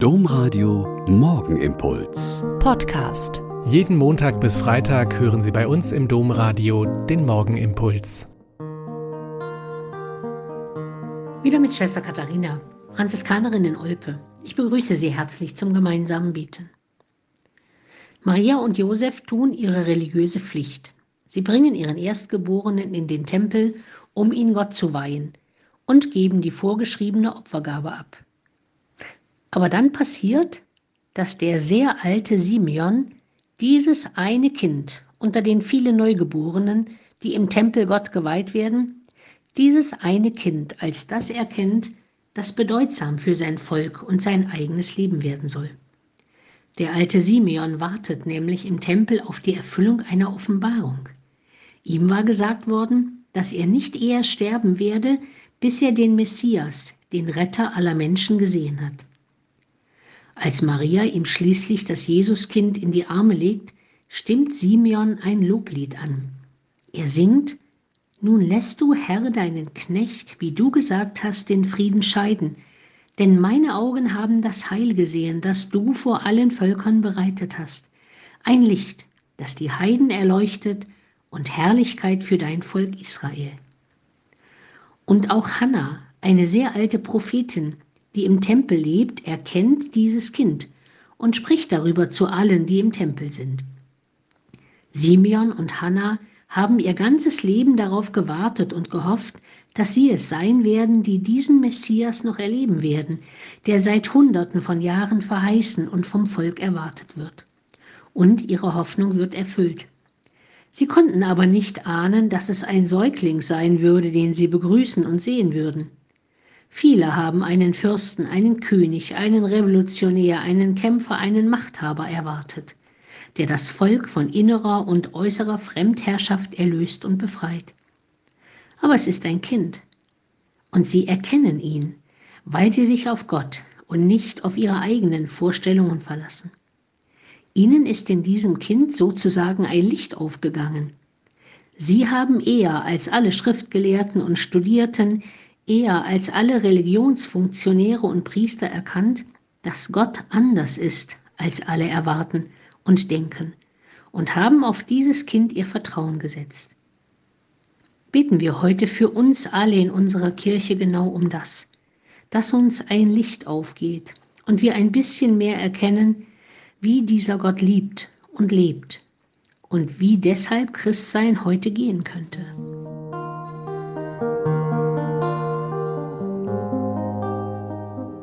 Domradio Morgenimpuls. Podcast. Jeden Montag bis Freitag hören Sie bei uns im Domradio den Morgenimpuls. Wieder mit Schwester Katharina, Franziskanerin in Olpe. Ich begrüße Sie herzlich zum gemeinsamen Beten. Maria und Josef tun ihre religiöse Pflicht. Sie bringen ihren Erstgeborenen in den Tempel, um ihn Gott zu weihen, und geben die vorgeschriebene Opfergabe ab. Aber dann passiert, dass der sehr alte Simeon dieses eine Kind unter den vielen Neugeborenen, die im Tempel Gott geweiht werden, dieses eine Kind als das erkennt, das bedeutsam für sein Volk und sein eigenes Leben werden soll. Der alte Simeon wartet nämlich im Tempel auf die Erfüllung einer Offenbarung. Ihm war gesagt worden, dass er nicht eher sterben werde, bis er den Messias, den Retter aller Menschen gesehen hat. Als Maria ihm schließlich das Jesuskind in die Arme legt, stimmt Simeon ein Loblied an. Er singt, Nun lässt du, Herr, deinen Knecht, wie du gesagt hast, den Frieden scheiden, denn meine Augen haben das Heil gesehen, das du vor allen Völkern bereitet hast, ein Licht, das die Heiden erleuchtet und Herrlichkeit für dein Volk Israel. Und auch Hannah, eine sehr alte Prophetin, die im Tempel lebt, erkennt dieses Kind und spricht darüber zu allen, die im Tempel sind. Simeon und Hannah haben ihr ganzes Leben darauf gewartet und gehofft, dass sie es sein werden, die diesen Messias noch erleben werden, der seit Hunderten von Jahren verheißen und vom Volk erwartet wird. Und ihre Hoffnung wird erfüllt. Sie konnten aber nicht ahnen, dass es ein Säugling sein würde, den sie begrüßen und sehen würden. Viele haben einen Fürsten, einen König, einen Revolutionär, einen Kämpfer, einen Machthaber erwartet, der das Volk von innerer und äußerer Fremdherrschaft erlöst und befreit. Aber es ist ein Kind. Und sie erkennen ihn, weil sie sich auf Gott und nicht auf ihre eigenen Vorstellungen verlassen. Ihnen ist in diesem Kind sozusagen ein Licht aufgegangen. Sie haben eher als alle Schriftgelehrten und Studierten eher als alle Religionsfunktionäre und Priester erkannt, dass Gott anders ist, als alle erwarten und denken, und haben auf dieses Kind ihr Vertrauen gesetzt. Beten wir heute für uns alle in unserer Kirche genau um das, dass uns ein Licht aufgeht und wir ein bisschen mehr erkennen, wie dieser Gott liebt und lebt und wie deshalb Christsein heute gehen könnte.